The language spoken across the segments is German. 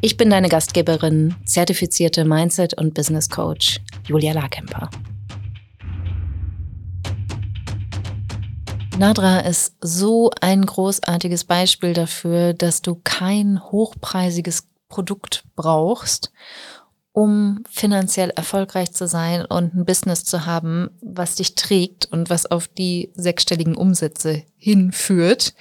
Ich bin deine Gastgeberin, zertifizierte Mindset- und Business Coach Julia Larkemper. Nadra ist so ein großartiges Beispiel dafür, dass du kein hochpreisiges Produkt brauchst, um finanziell erfolgreich zu sein und ein Business zu haben, was dich trägt und was auf die sechsstelligen Umsätze hinführt.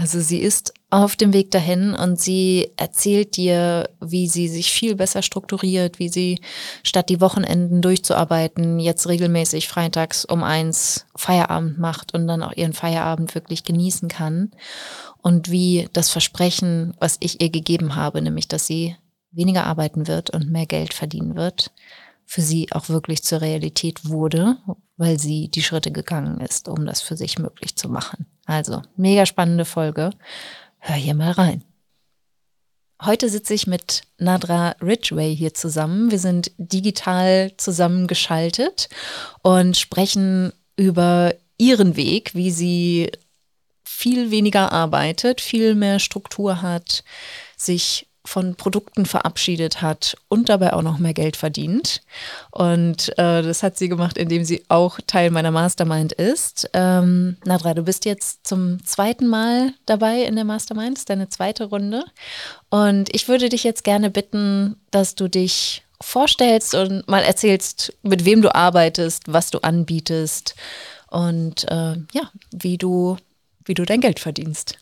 Also sie ist auf dem Weg dahin und sie erzählt dir, wie sie sich viel besser strukturiert, wie sie statt die Wochenenden durchzuarbeiten, jetzt regelmäßig freitags um eins Feierabend macht und dann auch ihren Feierabend wirklich genießen kann. Und wie das Versprechen, was ich ihr gegeben habe, nämlich dass sie weniger arbeiten wird und mehr Geld verdienen wird, für sie auch wirklich zur Realität wurde, weil sie die Schritte gegangen ist, um das für sich möglich zu machen. Also, mega spannende Folge. Hör hier mal rein. Heute sitze ich mit Nadra Ridgway hier zusammen. Wir sind digital zusammengeschaltet und sprechen über ihren Weg, wie sie viel weniger arbeitet, viel mehr Struktur hat, sich von Produkten verabschiedet hat und dabei auch noch mehr Geld verdient. Und äh, das hat sie gemacht, indem sie auch Teil meiner Mastermind ist. Ähm, Nadra, du bist jetzt zum zweiten Mal dabei in der Mastermind, das ist deine zweite Runde. Und ich würde dich jetzt gerne bitten, dass du dich vorstellst und mal erzählst, mit wem du arbeitest, was du anbietest und äh, ja, wie du, wie du dein Geld verdienst.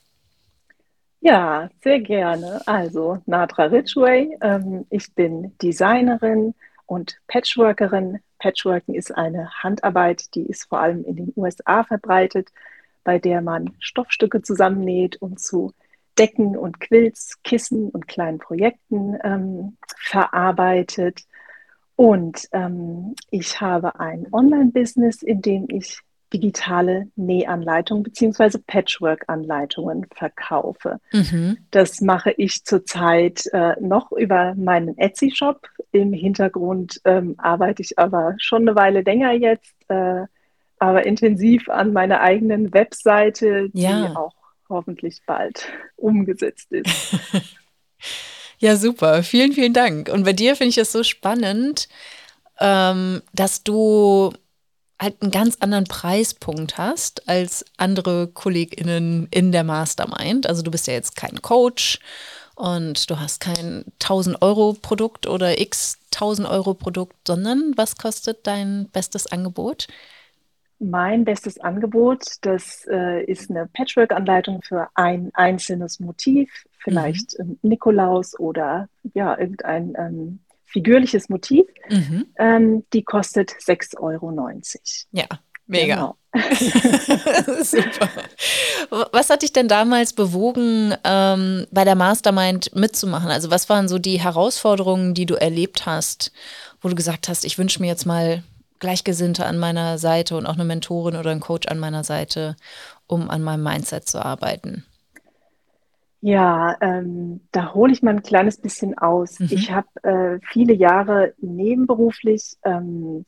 Ja, sehr gerne. Also Nadra Ridgway. Ähm, ich bin Designerin und Patchworkerin. Patchworken ist eine Handarbeit, die ist vor allem in den USA verbreitet, bei der man Stoffstücke zusammennäht und zu Decken und Quilts, Kissen und kleinen Projekten ähm, verarbeitet. Und ähm, ich habe ein Online-Business, in dem ich digitale Nähanleitungen beziehungsweise Patchwork-Anleitungen verkaufe. Mhm. Das mache ich zurzeit äh, noch über meinen Etsy-Shop. Im Hintergrund ähm, arbeite ich aber schon eine Weile länger jetzt, äh, aber intensiv an meiner eigenen Webseite, die ja. auch hoffentlich bald umgesetzt ist. ja, super. Vielen, vielen Dank. Und bei dir finde ich es so spannend, ähm, dass du halt einen ganz anderen Preispunkt hast als andere KollegInnen in der Mastermind. Also du bist ja jetzt kein Coach und du hast kein 1000 Euro Produkt oder x 1000 Euro Produkt, sondern was kostet dein bestes Angebot? Mein bestes Angebot, das äh, ist eine Patchwork-Anleitung für ein einzelnes Motiv, vielleicht mhm. Nikolaus oder ja, irgendein ähm, figürliches Motiv. Mhm. Ähm, die kostet 6,90 Euro. Ja, mega. Genau. Super. Was hat dich denn damals bewogen, ähm, bei der Mastermind mitzumachen? Also was waren so die Herausforderungen, die du erlebt hast, wo du gesagt hast, ich wünsche mir jetzt mal Gleichgesinnte an meiner Seite und auch eine Mentorin oder einen Coach an meiner Seite, um an meinem Mindset zu arbeiten? Ja, ähm, da hole ich mal ein kleines bisschen aus. Mhm. Ich habe äh, viele Jahre nebenberuflich ähm,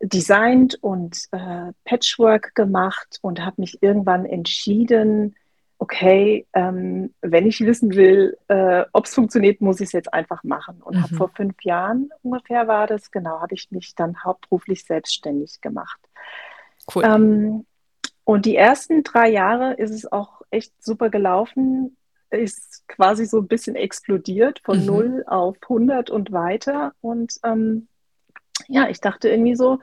designt und äh, Patchwork gemacht und habe mich irgendwann entschieden, okay, ähm, wenn ich wissen will, äh, ob es funktioniert, muss ich es jetzt einfach machen. Und mhm. habe vor fünf Jahren ungefähr war das, genau, habe ich mich dann hauptberuflich selbstständig gemacht. Cool. Ähm, und die ersten drei Jahre ist es auch echt super gelaufen, ist quasi so ein bisschen explodiert von mhm. 0 auf 100 und weiter. Und ähm, ja, ich dachte irgendwie so,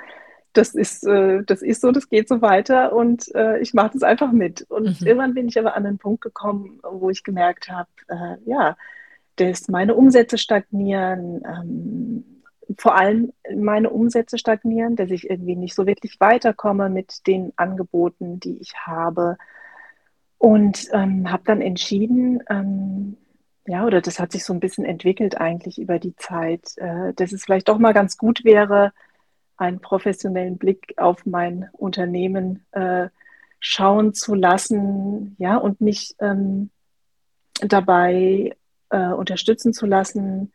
das ist, äh, das ist so, das geht so weiter und äh, ich mache das einfach mit. Und mhm. irgendwann bin ich aber an einen Punkt gekommen, wo ich gemerkt habe, äh, ja, dass meine Umsätze stagnieren, ähm, vor allem meine Umsätze stagnieren, dass ich irgendwie nicht so wirklich weiterkomme mit den Angeboten, die ich habe. Und ähm, habe dann entschieden, ähm, ja, oder das hat sich so ein bisschen entwickelt eigentlich über die Zeit, äh, dass es vielleicht doch mal ganz gut wäre, einen professionellen Blick auf mein Unternehmen äh, schauen zu lassen, ja, und mich ähm, dabei äh, unterstützen zu lassen,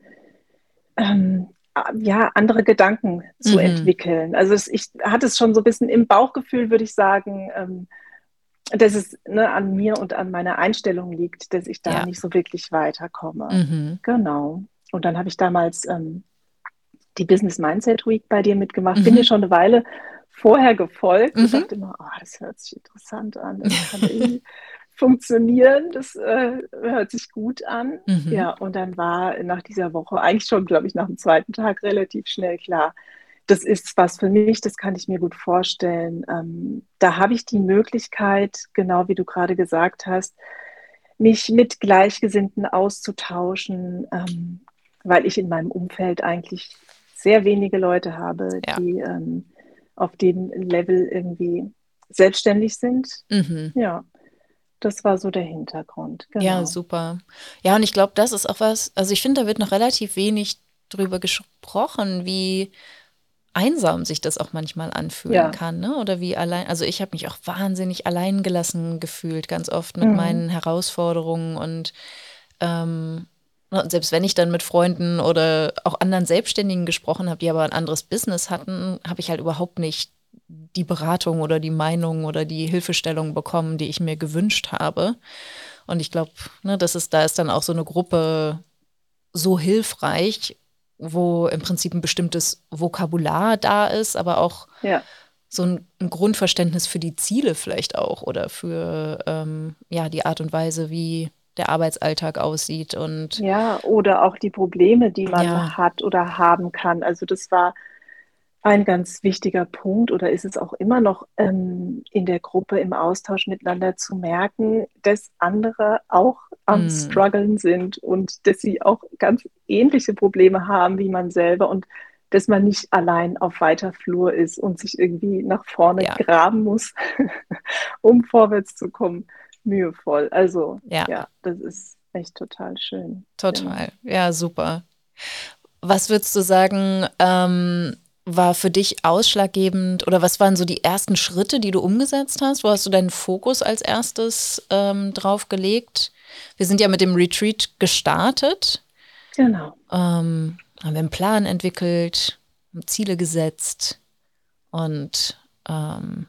ähm, ja, andere Gedanken zu mhm. entwickeln. Also es, ich hatte es schon so ein bisschen im Bauchgefühl, würde ich sagen, ähm, dass es ne, an mir und an meiner Einstellung liegt, dass ich da ja. nicht so wirklich weiterkomme. Mhm. Genau. Und dann habe ich damals ähm, die Business Mindset Week bei dir mitgemacht. Mhm. Bin dir schon eine Weile vorher gefolgt mhm. und dachte immer, oh, das hört sich interessant an. Das kann irgendwie funktionieren. Das äh, hört sich gut an. Mhm. Ja, und dann war nach dieser Woche eigentlich schon, glaube ich, nach dem zweiten Tag relativ schnell klar, das ist was für mich, das kann ich mir gut vorstellen. Ähm, da habe ich die Möglichkeit, genau wie du gerade gesagt hast, mich mit Gleichgesinnten auszutauschen, ähm, weil ich in meinem Umfeld eigentlich sehr wenige Leute habe, ja. die ähm, auf dem Level irgendwie selbstständig sind. Mhm. Ja, das war so der Hintergrund. Genau. Ja, super. Ja, und ich glaube, das ist auch was, also ich finde, da wird noch relativ wenig drüber gesprochen, wie einsam sich das auch manchmal anfühlen ja. kann, ne? Oder wie allein, also ich habe mich auch wahnsinnig alleingelassen gefühlt, ganz oft mit mhm. meinen Herausforderungen und ähm, selbst wenn ich dann mit Freunden oder auch anderen Selbstständigen gesprochen habe, die aber ein anderes Business hatten, habe ich halt überhaupt nicht die Beratung oder die Meinung oder die Hilfestellung bekommen, die ich mir gewünscht habe. Und ich glaube, ne, das ist, da ist dann auch so eine Gruppe so hilfreich, wo im Prinzip ein bestimmtes Vokabular da ist, aber auch ja. so ein, ein, Grundverständnis für die Ziele vielleicht auch oder für ähm, ja, die Art und Weise, wie der Arbeitsalltag aussieht und ja, oder auch die Probleme, die man ja. hat oder haben kann. Also das war ein ganz wichtiger Punkt oder ist es auch immer noch ähm, in der Gruppe im Austausch miteinander zu merken, dass andere auch am mm. struggeln sind und dass sie auch ganz ähnliche Probleme haben wie man selber und dass man nicht allein auf weiter Flur ist und sich irgendwie nach vorne ja. graben muss, um vorwärts zu kommen. Mühevoll. Also ja, ja das ist echt total schön. Total, ja, ja super. Was würdest du sagen, ähm, war für dich ausschlaggebend oder was waren so die ersten Schritte, die du umgesetzt hast? Wo hast du deinen Fokus als erstes ähm, drauf gelegt? Wir sind ja mit dem Retreat gestartet. Genau. Ähm, haben wir einen Plan entwickelt, Ziele gesetzt und ähm,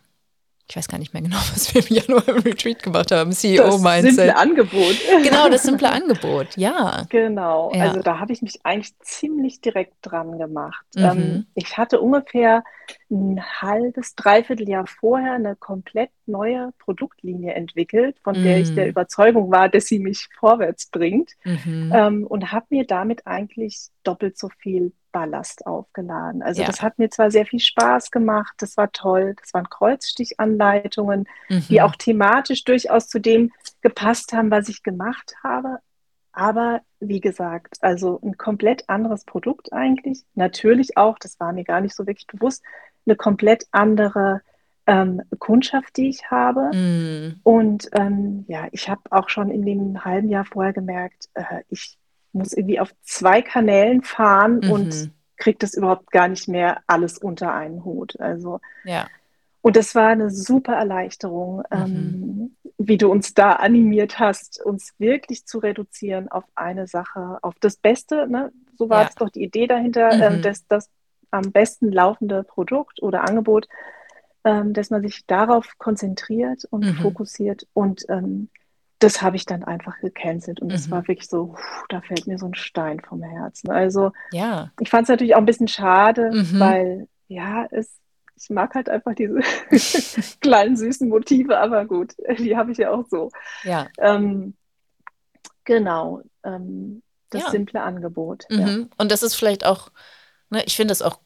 ich weiß gar nicht mehr genau, was wir im Januar im Retreat gemacht haben, CEO-Mindset. Das simple Angebot. Genau, das simple Angebot, ja. Genau, ja. also da habe ich mich eigentlich ziemlich direkt dran gemacht. Mhm. Ähm, ich hatte ungefähr ein halbes, dreiviertel Jahr vorher eine komplett neue Produktlinie entwickelt, von mhm. der ich der mhm. Überzeugung war, dass sie mich vorwärts bringt mhm. ähm, und habe mir damit eigentlich doppelt so viel Ballast aufgeladen. Also ja. das hat mir zwar sehr viel Spaß gemacht, das war toll, das waren Kreuzstichanleitungen, mhm. die auch thematisch durchaus zu dem gepasst haben, was ich gemacht habe. Aber wie gesagt, also ein komplett anderes Produkt eigentlich. Natürlich auch, das war mir gar nicht so wirklich bewusst, eine komplett andere ähm, Kundschaft, die ich habe. Mm. Und ähm, ja, ich habe auch schon in dem halben Jahr vorher gemerkt, äh, ich muss irgendwie auf zwei Kanälen fahren mhm. und kriege das überhaupt gar nicht mehr alles unter einen Hut. Also ja. Und das war eine super Erleichterung, mhm. ähm, wie du uns da animiert hast, uns wirklich zu reduzieren auf eine Sache, auf das Beste. Ne? So war ja. es doch die Idee dahinter, mhm. ähm, dass das am besten laufende Produkt oder Angebot, ähm, dass man sich darauf konzentriert und mhm. fokussiert und ähm, das habe ich dann einfach gecancelt und das mhm. war wirklich so, pff, da fällt mir so ein Stein vom Herzen. Also ja. ich fand es natürlich auch ein bisschen schade, mhm. weil ja, es, ich mag halt einfach diese kleinen süßen Motive, aber gut, die habe ich ja auch so. Ja. Ähm, genau, ähm, das ja. simple Angebot. Mhm. Ja. Und das ist vielleicht auch, ne, ich finde es auch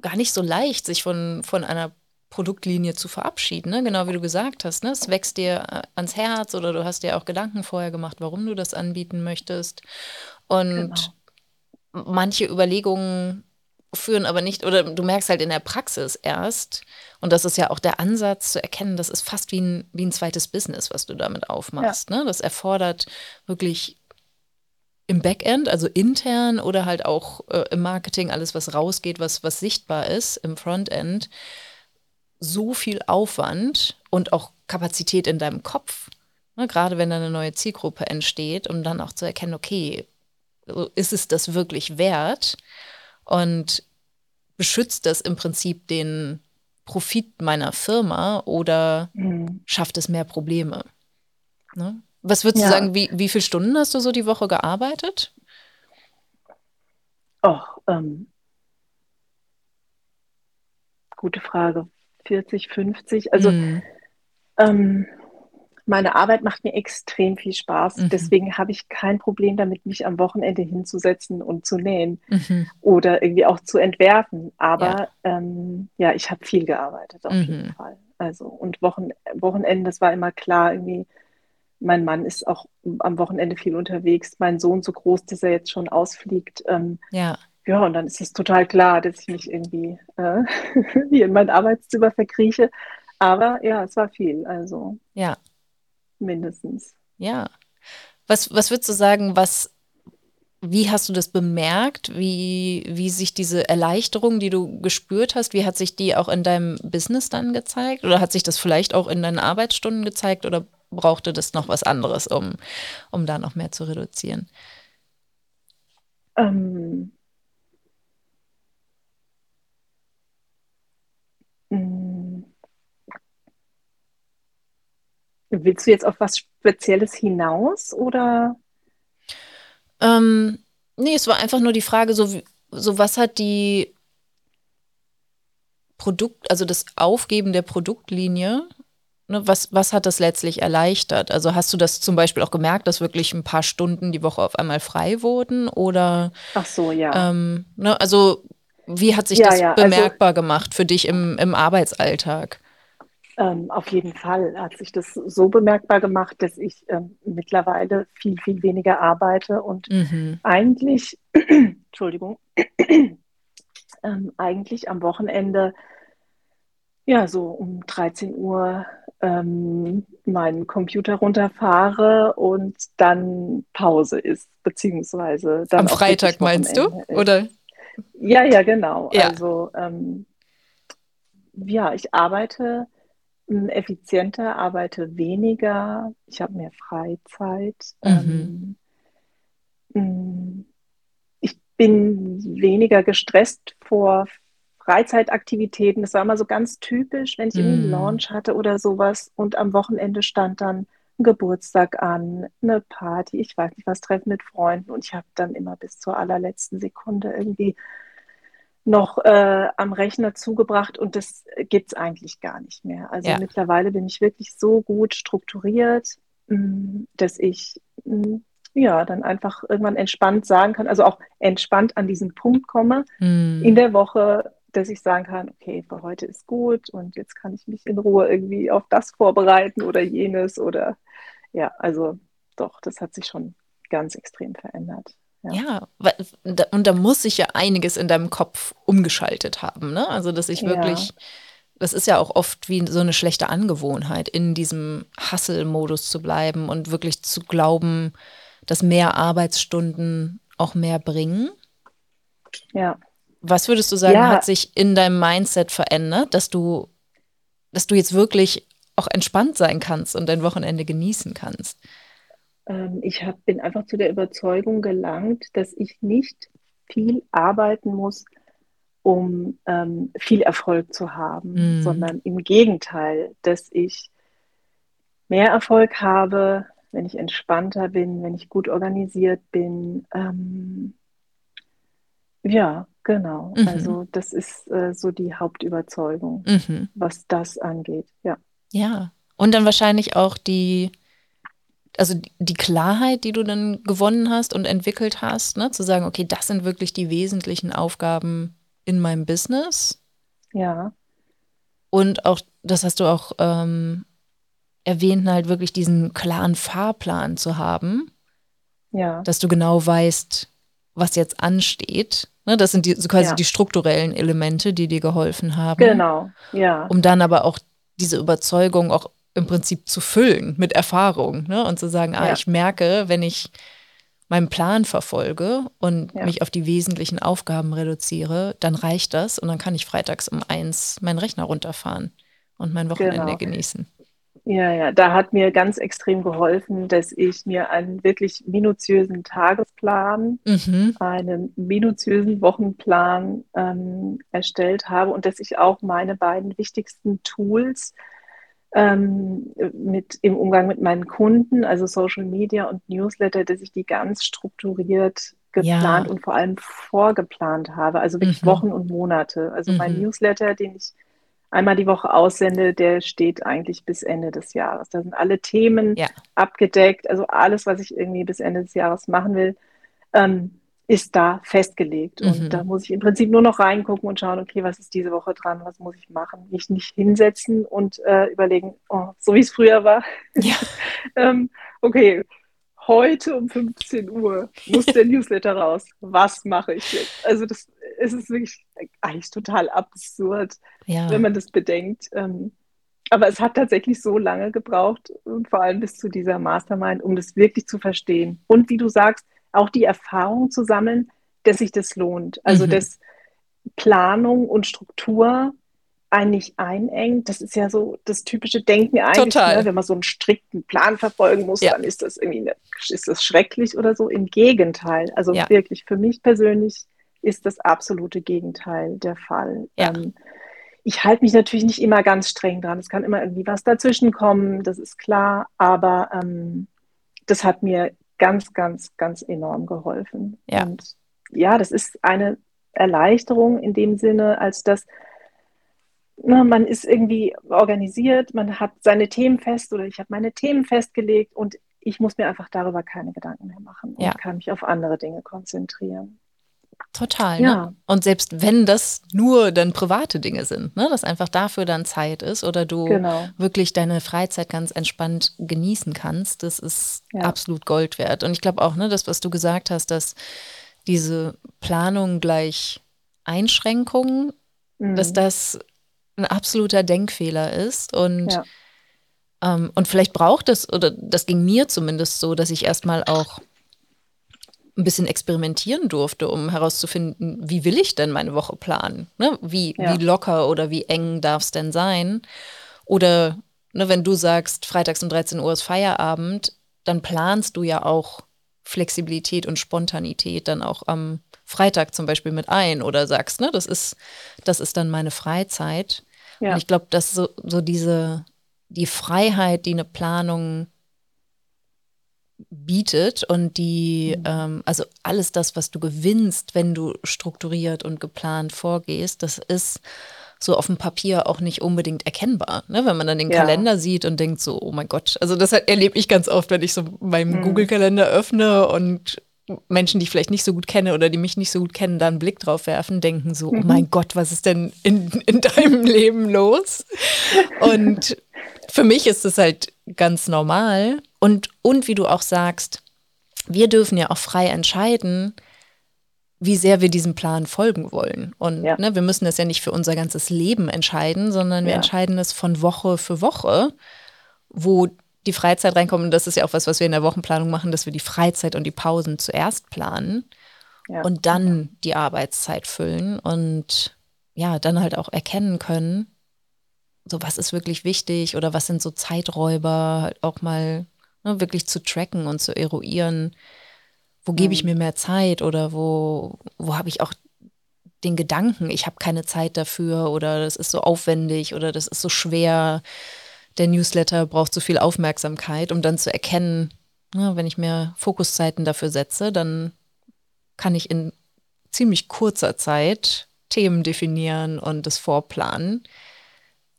gar nicht so leicht, sich von, von einer Produktlinie zu verabschieden, ne? genau wie du gesagt hast. Ne? Es wächst dir äh, ans Herz oder du hast dir auch Gedanken vorher gemacht, warum du das anbieten möchtest. Und genau. manche Überlegungen führen aber nicht, oder du merkst halt in der Praxis erst, und das ist ja auch der Ansatz zu erkennen, das ist fast wie ein, wie ein zweites Business, was du damit aufmachst. Ja. Ne? Das erfordert wirklich im Backend, also intern oder halt auch äh, im Marketing, alles, was rausgeht, was, was sichtbar ist, im Frontend, so viel Aufwand und auch Kapazität in deinem Kopf, ne, gerade wenn da eine neue Zielgruppe entsteht, um dann auch zu erkennen, okay, ist es das wirklich wert und beschützt das im Prinzip den Profit meiner Firma oder mhm. schafft es mehr Probleme? Ne? Was würdest ja. du sagen, wie, wie viele Stunden hast du so die Woche gearbeitet? Oh, ähm, gute Frage. 40, 50. Also mm. ähm, meine Arbeit macht mir extrem viel Spaß. Mhm. Deswegen habe ich kein Problem damit, mich am Wochenende hinzusetzen und zu nähen mhm. oder irgendwie auch zu entwerfen. Aber ja, ähm, ja ich habe viel gearbeitet auf mhm. jeden Fall. Also und Wochen, Wochenende, das war immer klar, irgendwie mein Mann ist auch am Wochenende viel unterwegs. Mein Sohn so groß, dass er jetzt schon ausfliegt. Ähm, ja. Ja, und dann ist es total klar, dass ich mich irgendwie äh, hier in mein Arbeitszimmer verkrieche. Aber ja, es war viel. Also ja, mindestens. Ja. Was, was würdest du sagen, was, wie hast du das bemerkt? Wie, wie sich diese Erleichterung, die du gespürt hast, wie hat sich die auch in deinem Business dann gezeigt? Oder hat sich das vielleicht auch in deinen Arbeitsstunden gezeigt? Oder brauchte das noch was anderes, um, um da noch mehr zu reduzieren? Ähm, mm. Willst du jetzt auf was Spezielles hinaus oder? Ähm, nee, es war einfach nur die Frage, so, so was hat die Produkt, also das Aufgeben der Produktlinie ne, was, was hat das letztlich erleichtert? Also hast du das zum Beispiel auch gemerkt, dass wirklich ein paar Stunden die Woche auf einmal frei wurden? Oder Ach so, ja. Ähm, ne, also wie hat sich ja, das ja, also bemerkbar also, gemacht für dich im, im Arbeitsalltag? Ähm, auf jeden Fall hat sich das so bemerkbar gemacht, dass ich ähm, mittlerweile viel, viel weniger arbeite und mhm. eigentlich, Entschuldigung, ähm, eigentlich am Wochenende ja so um 13 Uhr ähm, meinen Computer runterfahre und dann Pause ist, beziehungsweise dann am Freitag meinst du, ist. oder? Ja, ja, genau. Ja. Also ähm, ja, ich arbeite effizienter, arbeite weniger, ich habe mehr Freizeit. Mhm. Ähm, hm, ich bin weniger gestresst vor Freizeitaktivitäten. Das war immer so ganz typisch, wenn ich mm. einen Launch hatte oder sowas und am Wochenende stand dann ein Geburtstag an, eine Party, ich weiß nicht was, Treffen mit Freunden und ich habe dann immer bis zur allerletzten Sekunde irgendwie noch äh, am Rechner zugebracht und das gibt es eigentlich gar nicht mehr. Also ja. mittlerweile bin ich wirklich so gut strukturiert, mm, dass ich mm, ja dann einfach irgendwann entspannt sagen kann, also auch entspannt an diesen Punkt komme, mm. in der Woche dass ich sagen kann, okay, für heute ist gut und jetzt kann ich mich in Ruhe irgendwie auf das vorbereiten oder jenes oder ja, also doch, das hat sich schon ganz extrem verändert. Ja, ja und da muss sich ja einiges in deinem Kopf umgeschaltet haben, ne? Also, dass ich wirklich, ja. das ist ja auch oft wie so eine schlechte Angewohnheit, in diesem Hustle-Modus zu bleiben und wirklich zu glauben, dass mehr Arbeitsstunden auch mehr bringen. Ja. Was würdest du sagen, ja. hat sich in deinem Mindset verändert, dass du, dass du jetzt wirklich auch entspannt sein kannst und dein Wochenende genießen kannst? Ähm, ich hab, bin einfach zu der Überzeugung gelangt, dass ich nicht viel arbeiten muss, um ähm, viel Erfolg zu haben, mm. sondern im Gegenteil, dass ich mehr Erfolg habe, wenn ich entspannter bin, wenn ich gut organisiert bin. Ähm, ja, Genau, mhm. also das ist äh, so die Hauptüberzeugung, mhm. was das angeht, ja. Ja, und dann wahrscheinlich auch die, also die Klarheit, die du dann gewonnen hast und entwickelt hast, ne? zu sagen, okay, das sind wirklich die wesentlichen Aufgaben in meinem Business. Ja. Und auch, das hast du auch ähm, erwähnt, halt wirklich diesen klaren Fahrplan zu haben. Ja. Dass du genau weißt, was jetzt ansteht Ne, das sind die, so quasi ja. die strukturellen Elemente, die dir geholfen haben. Genau, ja. Um dann aber auch diese Überzeugung auch im Prinzip zu füllen mit Erfahrung ne? und zu sagen, ah, ja. ich merke, wenn ich meinem Plan verfolge und ja. mich auf die wesentlichen Aufgaben reduziere, dann reicht das und dann kann ich freitags um eins meinen Rechner runterfahren und mein Wochenende genau. genießen. Ja, ja, da hat mir ganz extrem geholfen, dass ich mir einen wirklich minutiösen Tagesplan, mhm. einen minutiösen Wochenplan ähm, erstellt habe und dass ich auch meine beiden wichtigsten Tools ähm, mit, im Umgang mit meinen Kunden, also Social Media und Newsletter, dass ich die ganz strukturiert geplant ja. und vor allem vorgeplant habe, also wirklich mhm. Wochen und Monate. Also mhm. mein Newsletter, den ich einmal die Woche aussende, der steht eigentlich bis Ende des Jahres. Da sind alle Themen ja. abgedeckt, also alles, was ich irgendwie bis Ende des Jahres machen will, ähm, ist da festgelegt. Mhm. Und da muss ich im Prinzip nur noch reingucken und schauen, okay, was ist diese Woche dran, was muss ich machen? Mich nicht hinsetzen und äh, überlegen, oh, so wie es früher war. Ja. ähm, okay, heute um 15 Uhr muss der Newsletter raus. Was mache ich jetzt? Also das es ist wirklich eigentlich total absurd, ja. wenn man das bedenkt. Ähm, aber es hat tatsächlich so lange gebraucht, und vor allem bis zu dieser Mastermind, um das wirklich zu verstehen. Und wie du sagst, auch die Erfahrung zu sammeln, dass sich das lohnt. Also mhm. dass Planung und Struktur einen nicht einengt. Das ist ja so das typische Denken eigentlich, ne? wenn man so einen strikten Plan verfolgen muss, ja. dann ist das irgendwie eine, ist das schrecklich oder so. Im Gegenteil. Also ja. wirklich für mich persönlich ist das absolute Gegenteil der Fall. Ja. Ähm, ich halte mich natürlich nicht immer ganz streng dran. Es kann immer irgendwie was dazwischen kommen, das ist klar, aber ähm, das hat mir ganz, ganz, ganz enorm geholfen. Ja. Und ja, das ist eine Erleichterung in dem Sinne, als dass na, man ist irgendwie organisiert, man hat seine Themen fest oder ich habe meine Themen festgelegt und ich muss mir einfach darüber keine Gedanken mehr machen und ja. kann mich auf andere Dinge konzentrieren. Total. Ne? Ja. Ne? Und selbst wenn das nur dann private Dinge sind, ne? dass einfach dafür dann Zeit ist oder du genau. wirklich deine Freizeit ganz entspannt genießen kannst, das ist ja. absolut Gold wert. Und ich glaube auch, ne, das, was du gesagt hast, dass diese Planung gleich Einschränkungen, mhm. dass das ein absoluter Denkfehler ist und ja. ähm, und vielleicht braucht es, oder das ging mir zumindest so, dass ich erstmal auch ein bisschen experimentieren durfte, um herauszufinden, wie will ich denn meine Woche planen? Ne? Wie, ja. wie locker oder wie eng darf es denn sein? Oder ne, wenn du sagst, freitags um 13 Uhr ist Feierabend, dann planst du ja auch Flexibilität und Spontanität dann auch am Freitag zum Beispiel mit ein oder sagst, ne, das ist, das ist dann meine Freizeit. Ja. Und ich glaube, dass so, so diese, die Freiheit, die eine Planung bietet und die, mhm. ähm, also alles das, was du gewinnst, wenn du strukturiert und geplant vorgehst, das ist so auf dem Papier auch nicht unbedingt erkennbar. Ne? Wenn man dann den ja. Kalender sieht und denkt so, oh mein Gott, also das erlebe ich ganz oft, wenn ich so meinen mhm. Google-Kalender öffne und Menschen, die ich vielleicht nicht so gut kenne oder die mich nicht so gut kennen, da einen Blick drauf werfen, denken so, oh mhm. oh mein Gott, was ist denn in, in deinem Leben los? Und für mich ist es halt ganz normal. Und, und wie du auch sagst, wir dürfen ja auch frei entscheiden, wie sehr wir diesem Plan folgen wollen. Und ja. ne, wir müssen das ja nicht für unser ganzes Leben entscheiden, sondern wir ja. entscheiden es von Woche für Woche, wo die Freizeit reinkommt. Und das ist ja auch was, was wir in der Wochenplanung machen, dass wir die Freizeit und die Pausen zuerst planen ja. und dann die Arbeitszeit füllen und ja, dann halt auch erkennen können, so was ist wirklich wichtig oder was sind so Zeiträuber, halt auch mal ne, wirklich zu tracken und zu eruieren, wo gebe ich mhm. mir mehr Zeit oder wo, wo habe ich auch den Gedanken, ich habe keine Zeit dafür oder das ist so aufwendig oder das ist so schwer. Der Newsletter braucht so viel Aufmerksamkeit, um dann zu erkennen, ne, wenn ich mir Fokuszeiten dafür setze, dann kann ich in ziemlich kurzer Zeit Themen definieren und das vorplanen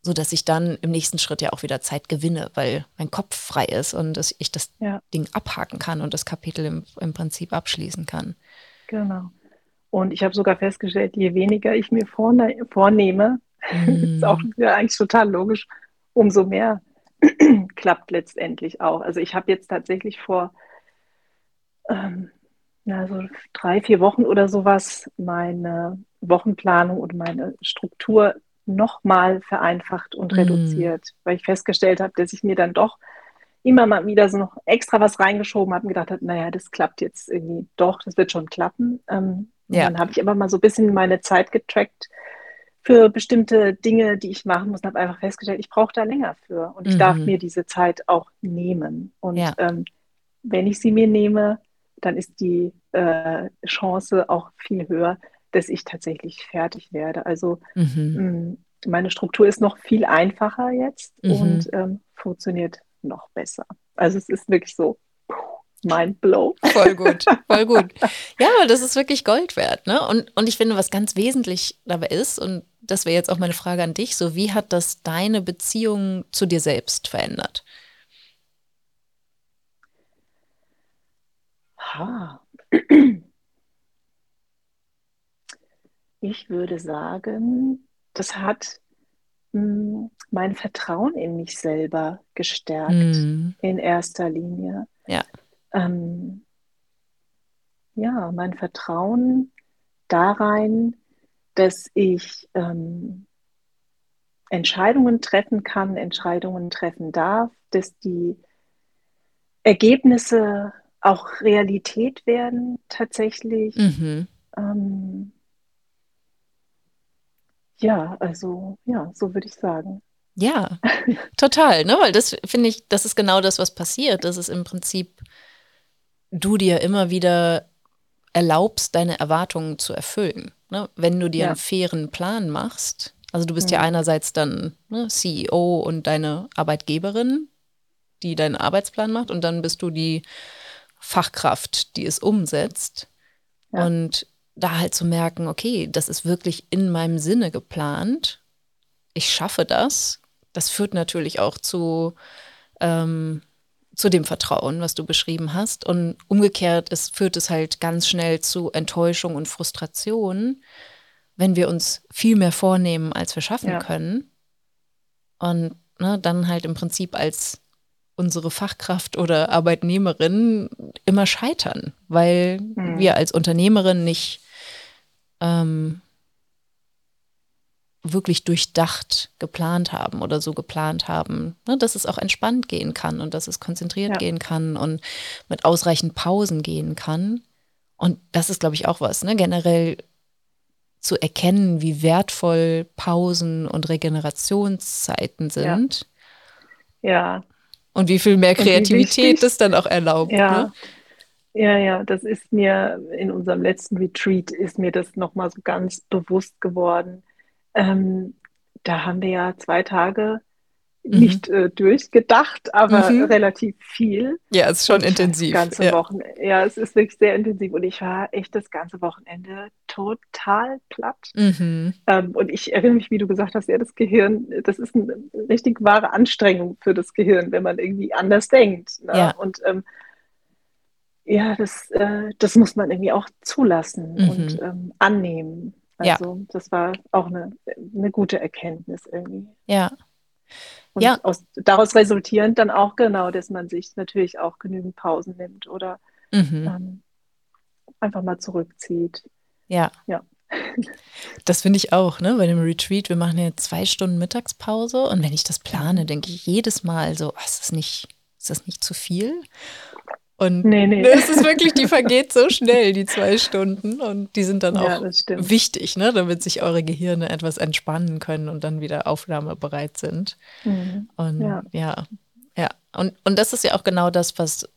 so dass ich dann im nächsten Schritt ja auch wieder Zeit gewinne, weil mein Kopf frei ist und dass ich das ja. Ding abhaken kann und das Kapitel im, im Prinzip abschließen kann. Genau. Und ich habe sogar festgestellt, je weniger ich mir vorne, vornehme, mm. ist auch ja, eigentlich total logisch, umso mehr klappt letztendlich auch. Also ich habe jetzt tatsächlich vor ähm, na, so drei, vier Wochen oder sowas meine Wochenplanung und meine Struktur nochmal vereinfacht und mm. reduziert, weil ich festgestellt habe, dass ich mir dann doch immer mal wieder so noch extra was reingeschoben habe und gedacht habe, naja, das klappt jetzt irgendwie doch, das wird schon klappen. Ähm, ja. Dann habe ich aber mal so ein bisschen meine Zeit getrackt für bestimmte Dinge, die ich machen muss habe einfach festgestellt, ich brauche da länger für und ich mhm. darf mir diese Zeit auch nehmen. Und ja. ähm, wenn ich sie mir nehme, dann ist die äh, Chance auch viel höher, dass ich tatsächlich fertig werde. Also mhm. mh, mm, meine Struktur ist noch viel einfacher jetzt mhm. und ähm, funktioniert noch besser. Also es ist wirklich so mind blow. Voll gut, voll gut. Ja, das ist wirklich Gold wert. Ne? Und, und ich finde, was ganz wesentlich dabei ist, und das wäre jetzt auch meine Frage an dich, so wie hat das deine Beziehung zu dir selbst verändert? Ha. Ich würde sagen, das hat hm, mein Vertrauen in mich selber gestärkt, mm. in erster Linie. Ja. Ähm, ja, mein Vertrauen darein, dass ich ähm, Entscheidungen treffen kann, Entscheidungen treffen darf, dass die Ergebnisse auch Realität werden tatsächlich. Mhm. Ähm, ja, also ja, so würde ich sagen. Ja, total, ne? Weil das finde ich, das ist genau das, was passiert. Das ist im Prinzip, du dir immer wieder erlaubst, deine Erwartungen zu erfüllen. Ne? Wenn du dir ja. einen fairen Plan machst, also du bist ja, ja mhm. einerseits dann ne, CEO und deine Arbeitgeberin, die deinen Arbeitsplan macht, und dann bist du die Fachkraft, die es umsetzt. Ja. Und da halt zu merken, okay, das ist wirklich in meinem Sinne geplant. Ich schaffe das. Das führt natürlich auch zu, ähm, zu dem Vertrauen, was du beschrieben hast. Und umgekehrt es führt es halt ganz schnell zu Enttäuschung und Frustration, wenn wir uns viel mehr vornehmen, als wir schaffen ja. können. Und ne, dann halt im Prinzip als unsere Fachkraft oder Arbeitnehmerin immer scheitern, weil mhm. wir als Unternehmerin nicht ähm, wirklich durchdacht geplant haben oder so geplant haben, ne, dass es auch entspannt gehen kann und dass es konzentriert ja. gehen kann und mit ausreichend Pausen gehen kann. Und das ist, glaube ich, auch was, ne? generell zu erkennen, wie wertvoll Pausen und Regenerationszeiten sind. Ja. ja. Und wie viel mehr Kreativität das dann auch erlaubt. Ja. Ne? Ja, ja, das ist mir in unserem letzten Retreat ist mir das nochmal so ganz bewusst geworden. Ähm, da haben wir ja zwei Tage mhm. nicht äh, durchgedacht, aber mhm. relativ viel. Ja, es ist schon intensiv. Ganze ja. Wochen, ja, es ist wirklich sehr intensiv und ich war echt das ganze Wochenende total platt. Mhm. Ähm, und ich erinnere mich, wie du gesagt hast, ja, das Gehirn, das ist eine richtig wahre Anstrengung für das Gehirn, wenn man irgendwie anders denkt. Ne? Ja. Und ähm, ja, das, äh, das muss man irgendwie auch zulassen mhm. und ähm, annehmen. Also ja. das war auch eine, eine gute Erkenntnis irgendwie. Ja. Und ja. Aus, daraus resultierend dann auch genau, dass man sich natürlich auch genügend Pausen nimmt oder mhm. ähm, einfach mal zurückzieht. Ja. Ja. Das finde ich auch, ne? Bei dem Retreat, wir machen ja zwei Stunden Mittagspause und wenn ich das plane, denke ich jedes Mal so, oh, ist das nicht, ist das nicht zu viel? Und nee, nee. es ist wirklich, die vergeht so schnell, die zwei Stunden. Und die sind dann auch ja, wichtig, ne, damit sich eure Gehirne etwas entspannen können und dann wieder aufnahmebereit sind. Mhm. Und ja. ja, ja. Und, und das ist ja auch genau das, was,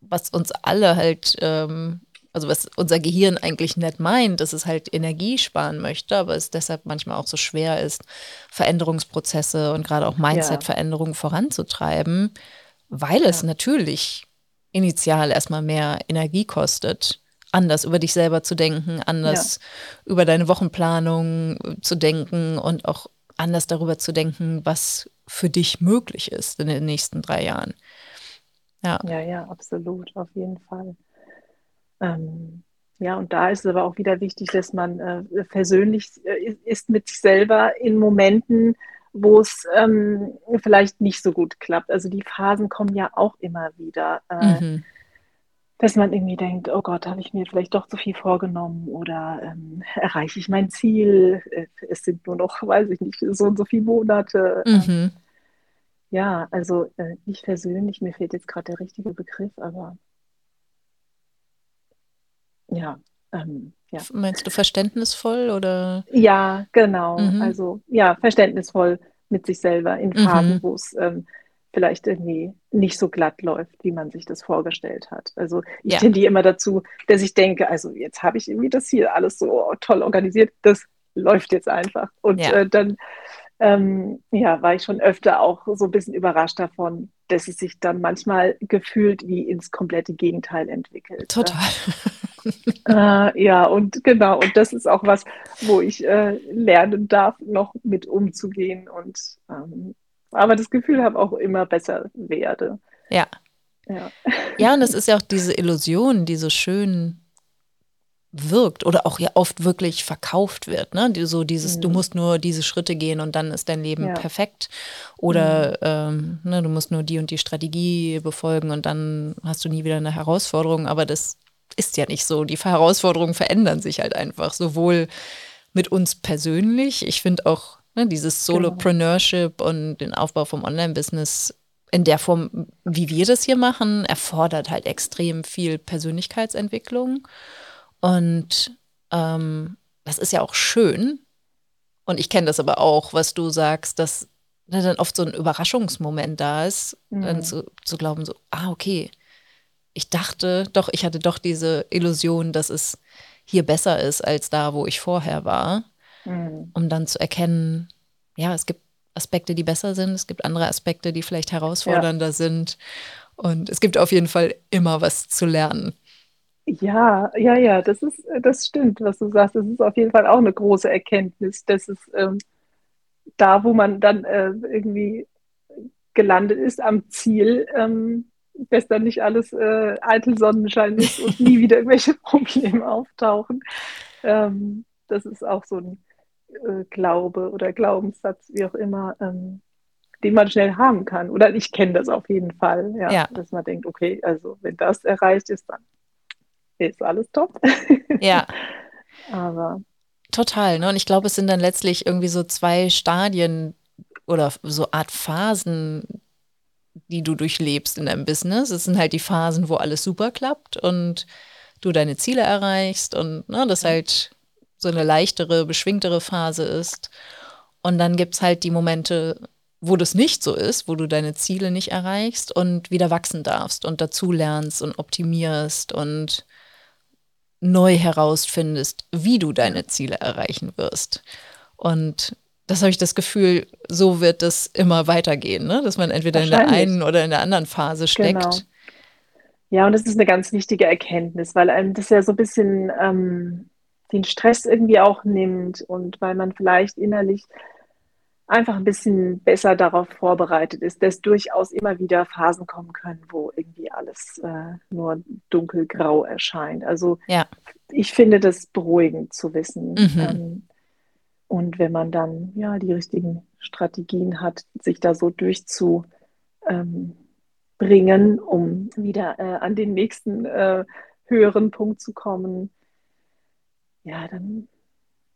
was uns alle halt, ähm, also was unser Gehirn eigentlich nicht meint, dass es halt Energie sparen möchte, aber es deshalb manchmal auch so schwer ist, Veränderungsprozesse und gerade auch Mindset-Veränderungen voranzutreiben, weil es natürlich initial erstmal mehr Energie kostet, anders über dich selber zu denken, anders ja. über deine Wochenplanung zu denken und auch anders darüber zu denken, was für dich möglich ist in den nächsten drei Jahren. Ja, ja, ja absolut, auf jeden Fall. Ähm, ja, und da ist es aber auch wieder wichtig, dass man äh, persönlich äh, ist mit sich selber in Momenten, wo es ähm, vielleicht nicht so gut klappt. Also die Phasen kommen ja auch immer wieder, äh, mhm. dass man irgendwie denkt, oh Gott, habe ich mir vielleicht doch zu viel vorgenommen oder ähm, erreiche ich mein Ziel? Äh, es sind nur noch, weiß ich nicht, so und so viele Monate. Ähm, mhm. ja, also äh, nicht versöhnlich, mir fehlt jetzt gerade der richtige Begriff, aber ja, ähm, ja. Meinst du verständnisvoll oder? Ja, genau. Mhm. Also ja, verständnisvoll mit sich selber in Phasen, mhm. wo es ähm, vielleicht irgendwie nicht so glatt läuft, wie man sich das vorgestellt hat. Also ich ja. tendiere immer dazu, dass ich denke, also jetzt habe ich irgendwie das hier alles so toll organisiert, das läuft jetzt einfach. Und ja. äh, dann ähm, ja, war ich schon öfter auch so ein bisschen überrascht davon, dass es sich dann manchmal gefühlt wie ins komplette Gegenteil entwickelt. Total. äh, ja, und genau, und das ist auch was, wo ich äh, lernen darf, noch mit umzugehen und ähm, aber das Gefühl habe, auch immer besser werde. Ja. Ja. ja, und es ist ja auch diese Illusion, die so schön wirkt oder auch ja oft wirklich verkauft wird, ne? So dieses, mhm. du musst nur diese Schritte gehen und dann ist dein Leben ja. perfekt. Oder mhm. ähm, ne, du musst nur die und die Strategie befolgen und dann hast du nie wieder eine Herausforderung. Aber das ist ja nicht so. Die Herausforderungen verändern sich halt einfach, sowohl mit uns persönlich. Ich finde auch ne, dieses genau. Solopreneurship genau. und den Aufbau vom Online-Business in der Form, wie wir das hier machen, erfordert halt extrem viel Persönlichkeitsentwicklung. Und ähm, das ist ja auch schön. Und ich kenne das aber auch, was du sagst, dass ne, dann oft so ein Überraschungsmoment da ist, mhm. dann zu, zu glauben, so, ah, okay, ich dachte doch, ich hatte doch diese Illusion, dass es hier besser ist als da, wo ich vorher war, mhm. um dann zu erkennen, ja, es gibt Aspekte, die besser sind, es gibt andere Aspekte, die vielleicht herausfordernder ja. sind. Und es gibt auf jeden Fall immer was zu lernen. Ja, ja, ja, das ist, das stimmt, was du sagst. Das ist auf jeden Fall auch eine große Erkenntnis, dass es ähm, da, wo man dann äh, irgendwie gelandet ist am Ziel, ähm, dass dann nicht alles äh, eitel Sonnenschein ist und nie wieder irgendwelche Probleme auftauchen. Ähm, das ist auch so ein äh, Glaube oder Glaubenssatz, wie auch immer, ähm, den man schnell haben kann. Oder ich kenne das auf jeden Fall, ja, ja, dass man denkt, okay, also wenn das erreicht ist, dann ist alles top. Ja. Aber. Total, ne? Und ich glaube, es sind dann letztlich irgendwie so zwei Stadien oder so Art Phasen, die du durchlebst in deinem Business. Es sind halt die Phasen, wo alles super klappt und du deine Ziele erreichst und ne, das halt so eine leichtere, beschwingtere Phase ist. Und dann gibt es halt die Momente, wo das nicht so ist, wo du deine Ziele nicht erreichst und wieder wachsen darfst und dazulernst und optimierst und neu herausfindest, wie du deine Ziele erreichen wirst. Und das habe ich das Gefühl, so wird es immer weitergehen, ne? dass man entweder in der einen oder in der anderen Phase steckt. Genau. Ja, und das ist eine ganz wichtige Erkenntnis, weil einem das ja so ein bisschen ähm, den Stress irgendwie auch nimmt und weil man vielleicht innerlich einfach ein bisschen besser darauf vorbereitet ist, dass durchaus immer wieder Phasen kommen können, wo irgendwie alles äh, nur dunkelgrau erscheint. Also ja. ich finde das beruhigend zu wissen. Mhm. Ähm, und wenn man dann ja die richtigen Strategien hat, sich da so durchzubringen, ähm, um wieder äh, an den nächsten äh, höheren Punkt zu kommen, ja, dann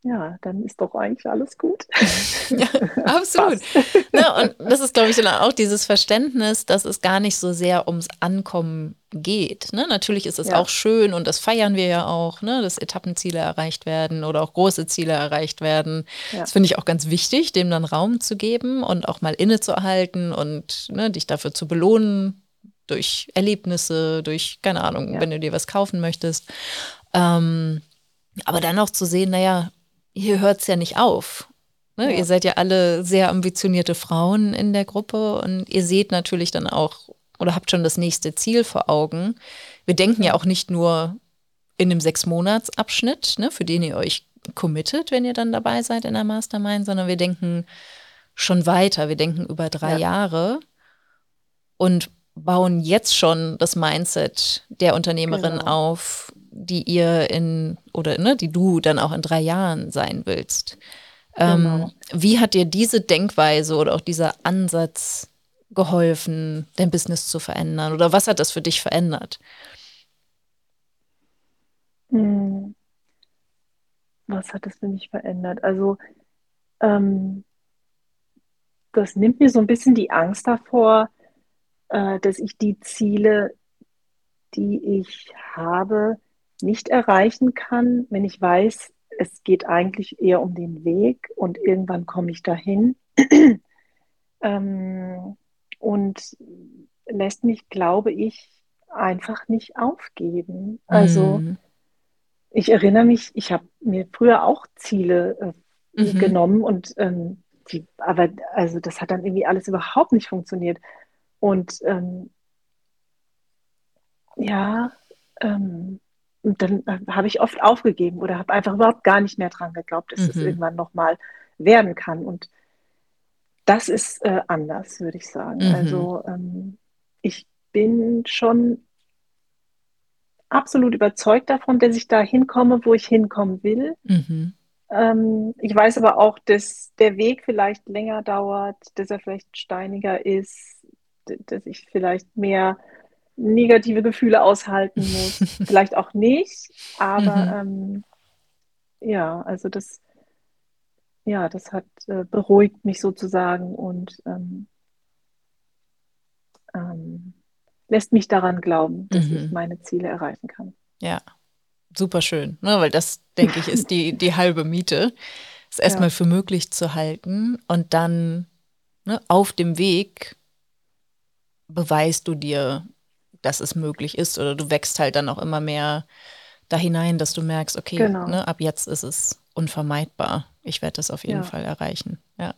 ja, dann ist doch eigentlich alles gut. ja, absolut. ne, und das ist, glaube ich, dann auch dieses Verständnis, dass es gar nicht so sehr ums Ankommen geht. Ne? Natürlich ist es ja. auch schön und das feiern wir ja auch, ne? dass Etappenziele erreicht werden oder auch große Ziele erreicht werden. Ja. Das finde ich auch ganz wichtig, dem dann Raum zu geben und auch mal innezuhalten und ne, dich dafür zu belohnen durch Erlebnisse, durch, keine Ahnung, ja. wenn du dir was kaufen möchtest. Ähm, aber dann auch zu sehen, naja, hier hört es ja nicht auf. Ne? Ja. Ihr seid ja alle sehr ambitionierte Frauen in der Gruppe und ihr seht natürlich dann auch oder habt schon das nächste Ziel vor Augen. Wir denken ja auch nicht nur in einem Sechs-Monats-Abschnitt, ne, für den ihr euch committet, wenn ihr dann dabei seid in der Mastermind, sondern wir denken schon weiter. Wir denken über drei ja. Jahre und bauen jetzt schon das Mindset der Unternehmerin genau. auf, die ihr in oder ne, die du dann auch in drei Jahren sein willst. Ähm, genau. Wie hat dir diese Denkweise oder auch dieser Ansatz geholfen, dein Business zu verändern? Oder was hat das für dich verändert? Hm. Was hat das für mich verändert? Also ähm, das nimmt mir so ein bisschen die Angst davor, äh, dass ich die Ziele, die ich habe, nicht erreichen kann, wenn ich weiß, es geht eigentlich eher um den Weg und irgendwann komme ich dahin. ähm, und lässt mich, glaube ich, einfach nicht aufgeben. Also mhm. ich erinnere mich, ich habe mir früher auch Ziele äh, mhm. genommen und ähm, die, aber also das hat dann irgendwie alles überhaupt nicht funktioniert. Und ähm, ja, ähm, dann äh, habe ich oft aufgegeben oder habe einfach überhaupt gar nicht mehr dran geglaubt, dass mhm. es irgendwann nochmal werden kann. Und das ist äh, anders, würde ich sagen. Mhm. Also ähm, ich bin schon absolut überzeugt davon, dass ich da hinkomme, wo ich hinkommen will. Mhm. Ähm, ich weiß aber auch, dass der Weg vielleicht länger dauert, dass er vielleicht steiniger ist, dass ich vielleicht mehr negative Gefühle aushalten muss. Vielleicht auch nicht, aber mhm. ähm, ja, also das, ja, das hat äh, beruhigt mich sozusagen und ähm, ähm, lässt mich daran glauben, dass mhm. ich meine Ziele erreichen kann. Ja, super schön, ne? weil das, denke ich, ist die, die halbe Miete, es erstmal ja. für möglich zu halten und dann ne, auf dem Weg beweist du dir dass es möglich ist oder du wächst halt dann auch immer mehr da hinein, dass du merkst, okay, genau. ne, ab jetzt ist es unvermeidbar. Ich werde das auf jeden ja. Fall erreichen. Ja.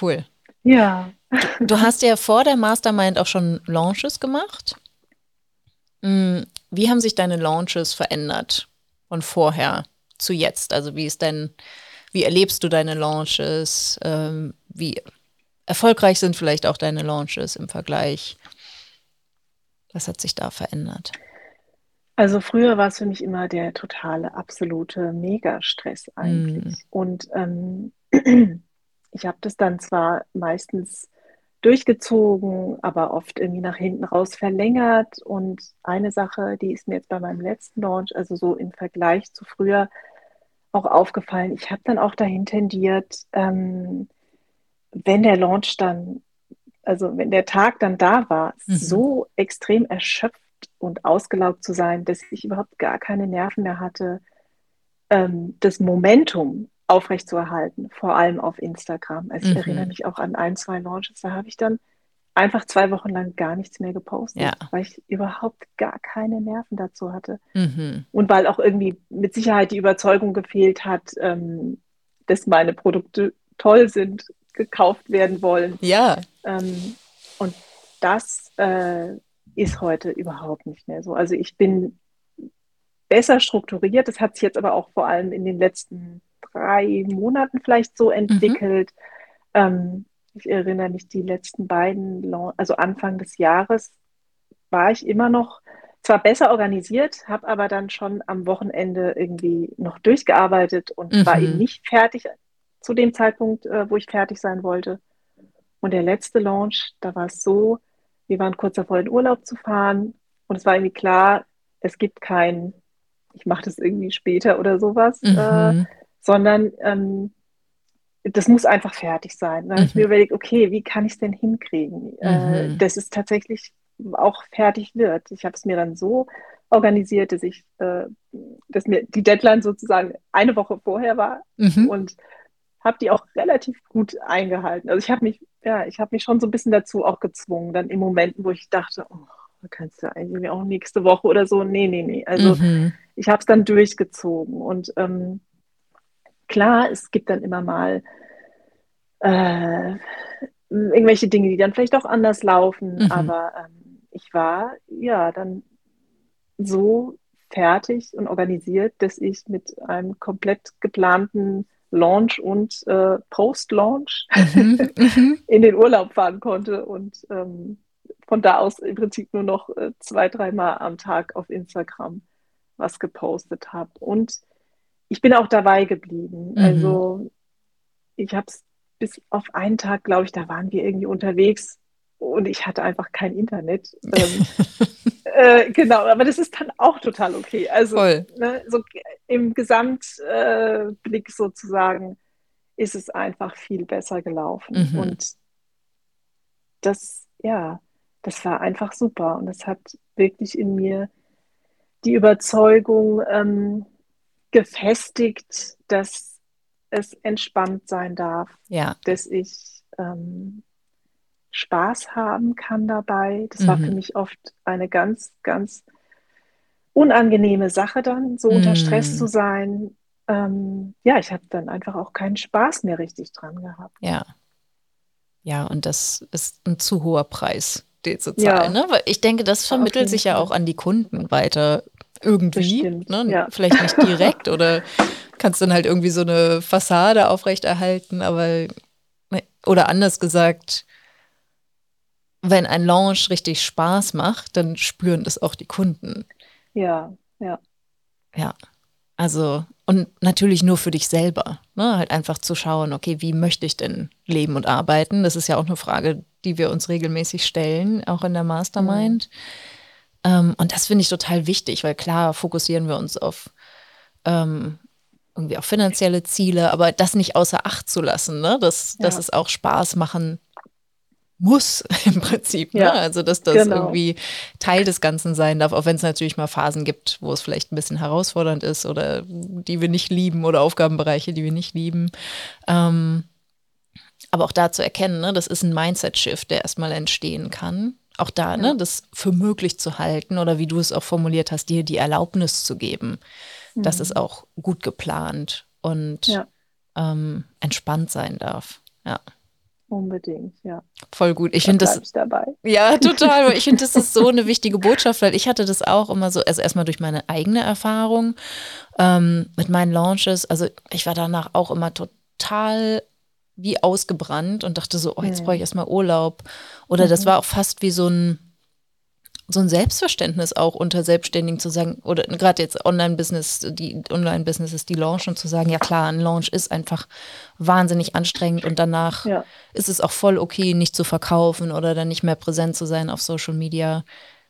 Cool. Ja. Du, du, hast ja vor der Mastermind auch schon Launches gemacht. Hm, wie haben sich deine Launches verändert von vorher zu jetzt? Also wie ist dein, wie erlebst du deine Launches? Ähm, wie erfolgreich sind vielleicht auch deine Launches im Vergleich? Was hat sich da verändert? Also früher war es für mich immer der totale, absolute Megastress eigentlich. Mm. Und ähm, ich habe das dann zwar meistens durchgezogen, aber oft irgendwie nach hinten raus verlängert. Und eine Sache, die ist mir jetzt bei meinem letzten Launch, also so im Vergleich zu früher, auch aufgefallen. Ich habe dann auch dahin tendiert, ähm, wenn der Launch dann also wenn der Tag dann da war, mhm. so extrem erschöpft und ausgelaugt zu sein, dass ich überhaupt gar keine Nerven mehr hatte, ähm, das Momentum aufrechtzuerhalten, vor allem auf Instagram. Also ich mhm. erinnere mich auch an ein, zwei Launches, da habe ich dann einfach zwei Wochen lang gar nichts mehr gepostet, ja. weil ich überhaupt gar keine Nerven dazu hatte. Mhm. Und weil auch irgendwie mit Sicherheit die Überzeugung gefehlt hat, ähm, dass meine Produkte toll sind, gekauft werden wollen. Ja. Ähm, und das äh, ist heute überhaupt nicht mehr so. Also ich bin besser strukturiert. Das hat sich jetzt aber auch vor allem in den letzten drei Monaten vielleicht so entwickelt. Mhm. Ähm, ich erinnere mich, die letzten beiden, also Anfang des Jahres, war ich immer noch zwar besser organisiert, habe aber dann schon am Wochenende irgendwie noch durchgearbeitet und mhm. war eben nicht fertig zu dem Zeitpunkt, äh, wo ich fertig sein wollte. Und der letzte Launch, da war es so, wir waren kurz davor, in Urlaub zu fahren und es war irgendwie klar, es gibt kein, ich mache das irgendwie später oder sowas, mhm. äh, sondern ähm, das muss einfach fertig sein. Dann mhm. habe ich mir überlegt, okay, wie kann ich es denn hinkriegen, äh, mhm. äh, dass es tatsächlich auch fertig wird. Ich habe es mir dann so organisiert, dass ich, äh, dass mir die Deadline sozusagen eine Woche vorher war mhm. und habe die auch relativ gut eingehalten. Also ich habe mich, ja, ich habe mich schon so ein bisschen dazu auch gezwungen, dann in Momenten, wo ich dachte, oh, da kannst du eigentlich auch nächste Woche oder so. Nee, nee, nee. Also mhm. ich habe es dann durchgezogen. Und ähm, klar, es gibt dann immer mal äh, irgendwelche Dinge, die dann vielleicht auch anders laufen. Mhm. Aber ähm, ich war ja dann so fertig und organisiert, dass ich mit einem komplett geplanten Launch und äh, Post-Launch mhm, mhm. in den Urlaub fahren konnte und ähm, von da aus im Prinzip nur noch äh, zwei, dreimal am Tag auf Instagram was gepostet habe. Und ich bin auch dabei geblieben. Mhm. Also ich habe es bis auf einen Tag, glaube ich, da waren wir irgendwie unterwegs und ich hatte einfach kein Internet. Ähm, äh, genau, aber das ist dann auch total okay. Also ne, so im Gesamtblick äh, sozusagen ist es einfach viel besser gelaufen. Mhm. Und das, ja, das war einfach super. Und es hat wirklich in mir die Überzeugung ähm, gefestigt, dass es entspannt sein darf, ja. dass ich ähm, Spaß haben kann dabei. Das mhm. war für mhm. mich oft eine ganz, ganz unangenehme Sache dann, so mhm. unter Stress zu sein. Ähm, ja, ich habe dann einfach auch keinen Spaß mehr richtig dran gehabt. Ja. Ja, und das ist ein zu hoher Preis, den zu zahlen. Ja. Ne? Weil ich denke, das vermittelt sich ja auch an die Kunden weiter irgendwie. Bestimmt, ne? ja. Vielleicht nicht direkt oder kannst dann halt irgendwie so eine Fassade aufrechterhalten, aber ne, oder anders gesagt, wenn ein Launch richtig Spaß macht, dann spüren das auch die Kunden. Ja, ja. Ja. Also, und natürlich nur für dich selber. Ne? Halt einfach zu schauen, okay, wie möchte ich denn leben und arbeiten? Das ist ja auch eine Frage, die wir uns regelmäßig stellen, auch in der Mastermind. Mhm. Ähm, und das finde ich total wichtig, weil klar fokussieren wir uns auf ähm, irgendwie auf finanzielle Ziele, aber das nicht außer Acht zu lassen, ne? dass, ja. dass es auch Spaß machen muss im Prinzip. Ne? Ja, also dass das genau. irgendwie Teil des Ganzen sein darf, auch wenn es natürlich mal Phasen gibt, wo es vielleicht ein bisschen herausfordernd ist oder die wir nicht lieben oder Aufgabenbereiche, die wir nicht lieben. Ähm, aber auch da zu erkennen, ne, das ist ein Mindset-Shift, der erstmal entstehen kann. Auch da, ne, ja. ne, das für möglich zu halten oder wie du es auch formuliert hast, dir die Erlaubnis zu geben. Mhm. dass es auch gut geplant und ja. ähm, entspannt sein darf. Ja. Unbedingt, ja. Voll gut. Ich finde das. dabei. Ja, total. ich finde, das ist so eine wichtige Botschaft, weil ich hatte das auch immer so, also erstmal durch meine eigene Erfahrung ähm, mit meinen Launches. Also ich war danach auch immer total wie ausgebrannt und dachte so, oh, jetzt mhm. brauche ich erstmal Urlaub. Oder mhm. das war auch fast wie so ein so ein Selbstverständnis auch unter Selbstständigen zu sagen, oder gerade jetzt Online-Business, die Online-Businesses, die launchen, zu sagen, ja klar, ein Launch ist einfach wahnsinnig anstrengend und danach ja. ist es auch voll okay, nicht zu verkaufen oder dann nicht mehr präsent zu sein auf Social Media.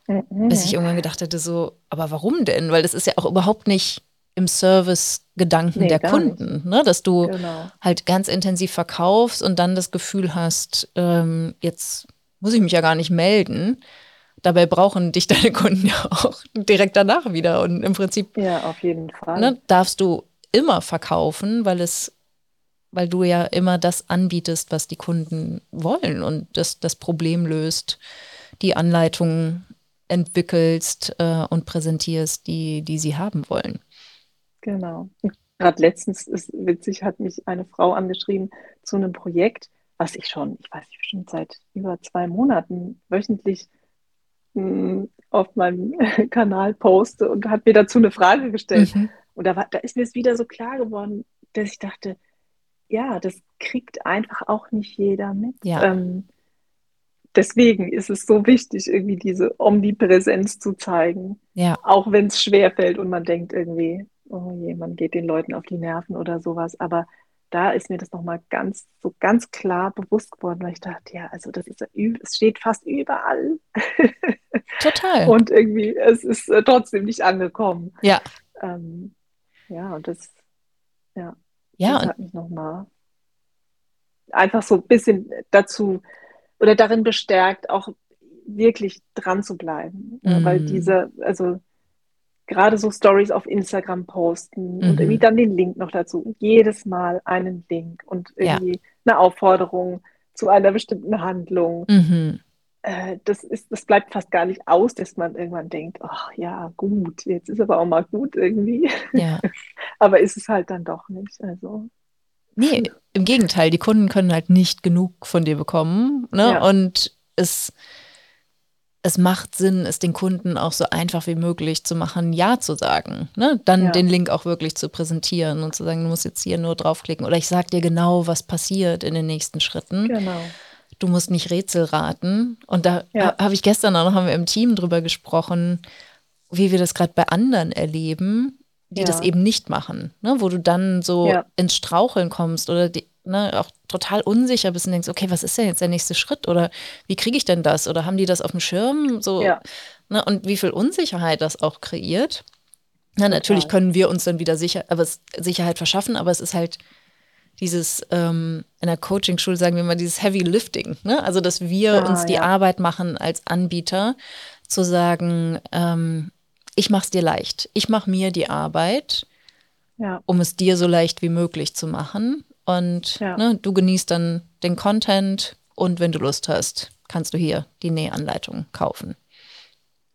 Mhm. Bis ich irgendwann gedacht hätte, so, aber warum denn? Weil das ist ja auch überhaupt nicht im Service-Gedanken nee, der Kunden, ne? dass du genau. halt ganz intensiv verkaufst und dann das Gefühl hast, ähm, jetzt muss ich mich ja gar nicht melden dabei brauchen dich deine Kunden ja auch direkt danach wieder. Und im Prinzip ja, auf jeden Fall. Ne, darfst du immer verkaufen, weil es, weil du ja immer das anbietest, was die Kunden wollen und das, das Problem löst, die Anleitungen entwickelst äh, und präsentierst, die, die sie haben wollen. Genau. Gerade letztens ist witzig, hat mich eine Frau angeschrieben zu einem Projekt, was ich schon, ich weiß nicht, bestimmt seit über zwei Monaten wöchentlich auf meinem Kanal poste und hat mir dazu eine Frage gestellt. Mhm. Und da, war, da ist mir es wieder so klar geworden, dass ich dachte, ja, das kriegt einfach auch nicht jeder mit. Ja. Ähm, deswegen ist es so wichtig, irgendwie diese Omnipräsenz zu zeigen. Ja. Auch wenn es schwerfällt und man denkt irgendwie, oh je, man geht den Leuten auf die Nerven oder sowas. Aber da ist mir das nochmal ganz, so ganz klar bewusst geworden, weil ich dachte, ja, also das ist, es steht fast überall. Total. und irgendwie, es ist äh, trotzdem nicht angekommen. Ja. Ähm, ja, und das, ja, ja, das hat mich nochmal einfach so ein bisschen dazu oder darin bestärkt, auch wirklich dran zu bleiben. Mm. weil diese, also gerade so Stories auf Instagram posten mhm. und irgendwie dann den Link noch dazu. Jedes Mal einen Link und irgendwie ja. eine Aufforderung zu einer bestimmten Handlung. Mhm. Äh, das, ist, das bleibt fast gar nicht aus, dass man irgendwann denkt, ach ja, gut, jetzt ist aber auch mal gut irgendwie. Ja. aber ist es halt dann doch nicht. Also. Nee, im Gegenteil, die Kunden können halt nicht genug von dir bekommen. Ne? Ja. Und es es macht Sinn, es den Kunden auch so einfach wie möglich zu machen, Ja zu sagen. Ne? Dann ja. den Link auch wirklich zu präsentieren und zu sagen, du musst jetzt hier nur draufklicken. Oder ich sage dir genau, was passiert in den nächsten Schritten. Genau. Du musst nicht Rätsel raten. Und da ja. habe ich gestern auch noch haben wir im Team drüber gesprochen, wie wir das gerade bei anderen erleben, die ja. das eben nicht machen. Ne? Wo du dann so ins Straucheln kommst oder die, ne, auch total unsicher bist und denkst, okay, was ist denn jetzt der nächste Schritt? Oder wie kriege ich denn das? Oder haben die das auf dem Schirm? So, ja. ne, und wie viel Unsicherheit das auch kreiert. Na, natürlich können wir uns dann wieder sicher, aber Sicherheit verschaffen, aber es ist halt dieses ähm, in der Coaching-Schule sagen wir mal dieses Heavy Lifting, ne? Also dass wir ah, uns die ja. Arbeit machen als Anbieter, zu sagen, ähm, ich mache es dir leicht, ich mache mir die Arbeit, ja. um es dir so leicht wie möglich zu machen. Und ja. ne, du genießt dann den Content und wenn du Lust hast, kannst du hier die Nähanleitung kaufen.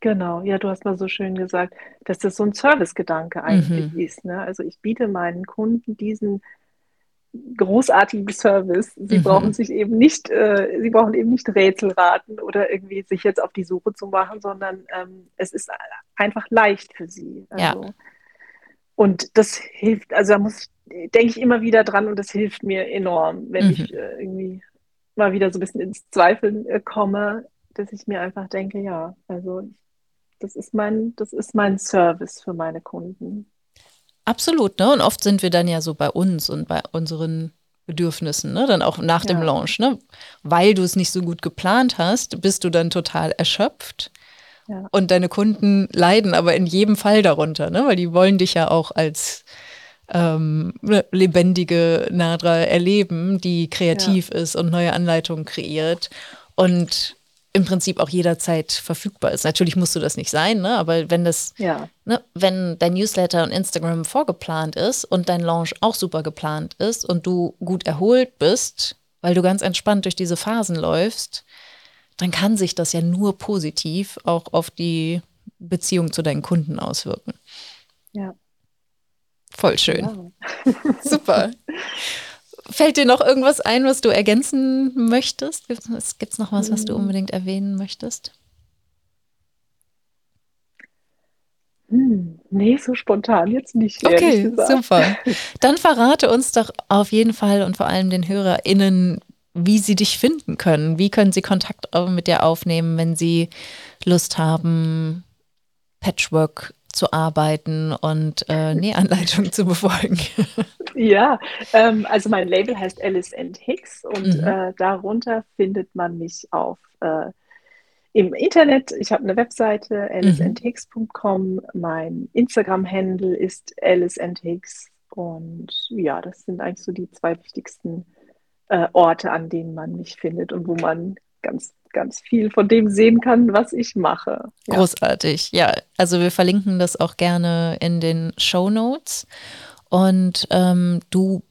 Genau, ja, du hast mal so schön gesagt, dass das so ein Servicegedanke eigentlich mhm. ist. Ne? Also ich biete meinen Kunden diesen großartigen Service. Sie mhm. brauchen sich eben nicht, äh, sie brauchen eben nicht Rätselraten oder irgendwie sich jetzt auf die Suche zu machen, sondern ähm, es ist einfach leicht für sie. Also, ja. Und das hilft, also da muss denke ich immer wieder dran und das hilft mir enorm, wenn mhm. ich äh, irgendwie mal wieder so ein bisschen ins Zweifeln äh, komme, dass ich mir einfach denke, ja, also das ist mein, das ist mein Service für meine Kunden. Absolut, ne? Und oft sind wir dann ja so bei uns und bei unseren Bedürfnissen, ne? Dann auch nach ja. dem Launch, ne? Weil du es nicht so gut geplant hast, bist du dann total erschöpft. Ja. Und deine Kunden leiden aber in jedem Fall darunter, ne? Weil die wollen dich ja auch als ähm, ne, lebendige Nadra erleben, die kreativ ja. ist und neue Anleitungen kreiert. Und im Prinzip auch jederzeit verfügbar ist. Natürlich musst du das nicht sein, ne? aber wenn das, ja. ne, wenn dein Newsletter und Instagram vorgeplant ist und dein Launch auch super geplant ist und du gut erholt bist, weil du ganz entspannt durch diese Phasen läufst, dann kann sich das ja nur positiv auch auf die Beziehung zu deinen Kunden auswirken. Ja. Voll schön. Ja. Super. Fällt dir noch irgendwas ein, was du ergänzen möchtest? Gibt es noch was, was du hm. unbedingt erwähnen möchtest? Hm, nee, so spontan jetzt nicht. Okay, super. Dann verrate uns doch auf jeden Fall und vor allem den HörerInnen, wie sie dich finden können. Wie können sie Kontakt mit dir aufnehmen, wenn sie Lust haben, Patchwork zu arbeiten und äh, Nähanleitungen zu befolgen. Ja, ähm, also mein Label heißt Alice and Hicks und mhm. äh, darunter findet man mich auf äh, im Internet. Ich habe eine Webseite, aliceandhicks.com. Mhm. Mein Instagram-Handle ist Alice and Hicks. Und ja, das sind eigentlich so die zwei wichtigsten äh, Orte, an denen man mich findet und wo man ganz ganz viel von dem sehen kann, was ich mache. Ja. Großartig, ja. Also wir verlinken das auch gerne in den Show Notes. Und ähm, du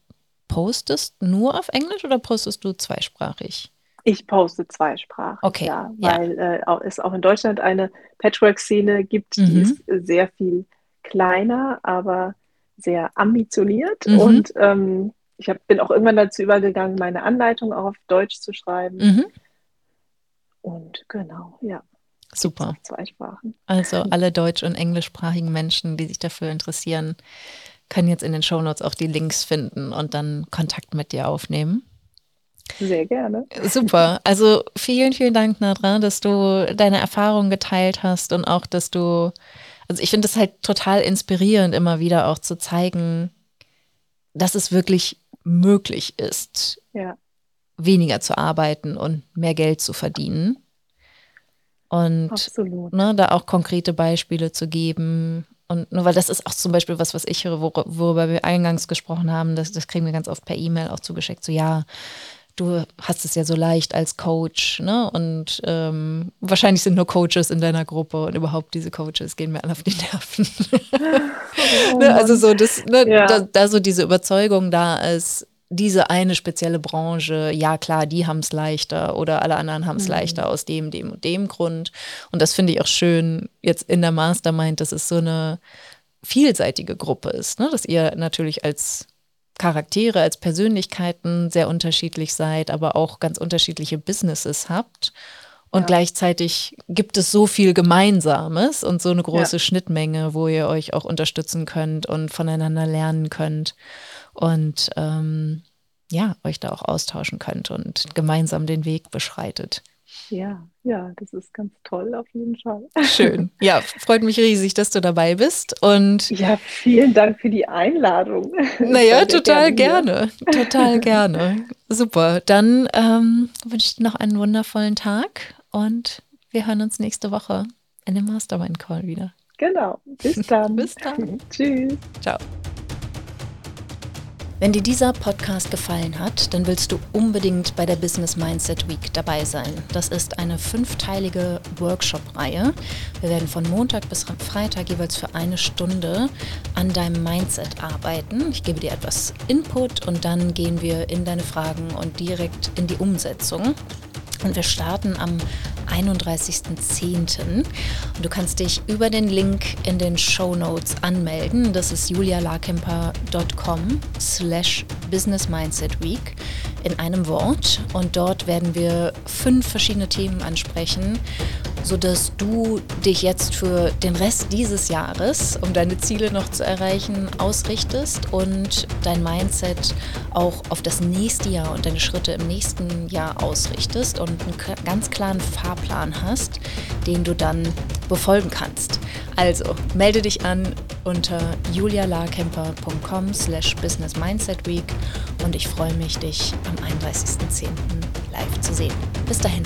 postest nur auf Englisch oder postest du zweisprachig? Ich poste zweisprachig, okay. ja, weil ja. Äh, es auch in Deutschland eine Patchwork-Szene gibt, die mhm. ist sehr viel kleiner, aber sehr ambitioniert. Mhm. Und ähm, ich hab, bin auch irgendwann dazu übergegangen, meine Anleitung auch auf Deutsch zu schreiben. Mhm. Und genau, ja. Super. Zwei Sprachen. Also alle deutsch- und englischsprachigen Menschen, die sich dafür interessieren, können jetzt in den Shownotes auch die Links finden und dann Kontakt mit dir aufnehmen. Sehr gerne. Super. Also vielen, vielen Dank, Nadra, dass du deine Erfahrungen geteilt hast und auch, dass du, also ich finde es halt total inspirierend, immer wieder auch zu zeigen, dass es wirklich möglich ist. Ja weniger zu arbeiten und mehr Geld zu verdienen. Und ne, da auch konkrete Beispiele zu geben. Und nur weil das ist auch zum Beispiel was, was ich höre, wor worüber wir eingangs gesprochen haben, das, das kriegen wir ganz oft per E-Mail auch zugeschickt. So, ja, du hast es ja so leicht als Coach, ne? Und ähm, wahrscheinlich sind nur Coaches in deiner Gruppe und überhaupt diese Coaches gehen mir alle auf die Nerven. Oh, ne? Also so, das, ne, ja. da, da so diese Überzeugung da ist, diese eine spezielle Branche, ja klar, die haben es leichter oder alle anderen haben es mhm. leichter aus dem, dem und dem Grund. Und das finde ich auch schön jetzt in der Mastermind, dass es so eine vielseitige Gruppe ist, ne? dass ihr natürlich als Charaktere, als Persönlichkeiten sehr unterschiedlich seid, aber auch ganz unterschiedliche Businesses habt. Und ja. gleichzeitig gibt es so viel Gemeinsames und so eine große ja. Schnittmenge, wo ihr euch auch unterstützen könnt und voneinander lernen könnt und ähm, ja, euch da auch austauschen könnt und gemeinsam den Weg beschreitet. Ja, ja, das ist ganz toll auf jeden Fall. Schön. Ja, freut mich riesig, dass du dabei bist. Und ja, vielen Dank für die Einladung. Naja, total gerne. gerne. Total gerne. Super. Dann ähm, wünsche ich dir noch einen wundervollen Tag und wir hören uns nächste Woche in dem Mastermind Call wieder. Genau. Bis dann. Bis dann. Tschüss. Ciao. Wenn dir dieser Podcast gefallen hat, dann willst du unbedingt bei der Business Mindset Week dabei sein. Das ist eine fünfteilige Workshop-Reihe. Wir werden von Montag bis Freitag jeweils für eine Stunde an deinem Mindset arbeiten. Ich gebe dir etwas Input und dann gehen wir in deine Fragen und direkt in die Umsetzung. Und wir starten am 31.10. Und du kannst dich über den Link in den Show Notes anmelden. Das ist julialarkemper.com slash Business Mindset Week in einem Wort. Und dort werden wir fünf verschiedene Themen ansprechen, sodass du dich jetzt für den Rest dieses Jahres, um deine Ziele noch zu erreichen, ausrichtest und dein Mindset auch auf das nächste Jahr und deine Schritte im nächsten Jahr ausrichtest und einen ganz klaren Fahrplan hast, den du dann befolgen kannst. Also melde dich an unter julialarkemper.com slash business mindset week und ich freue mich, dich am 31.10. live zu sehen. Bis dahin.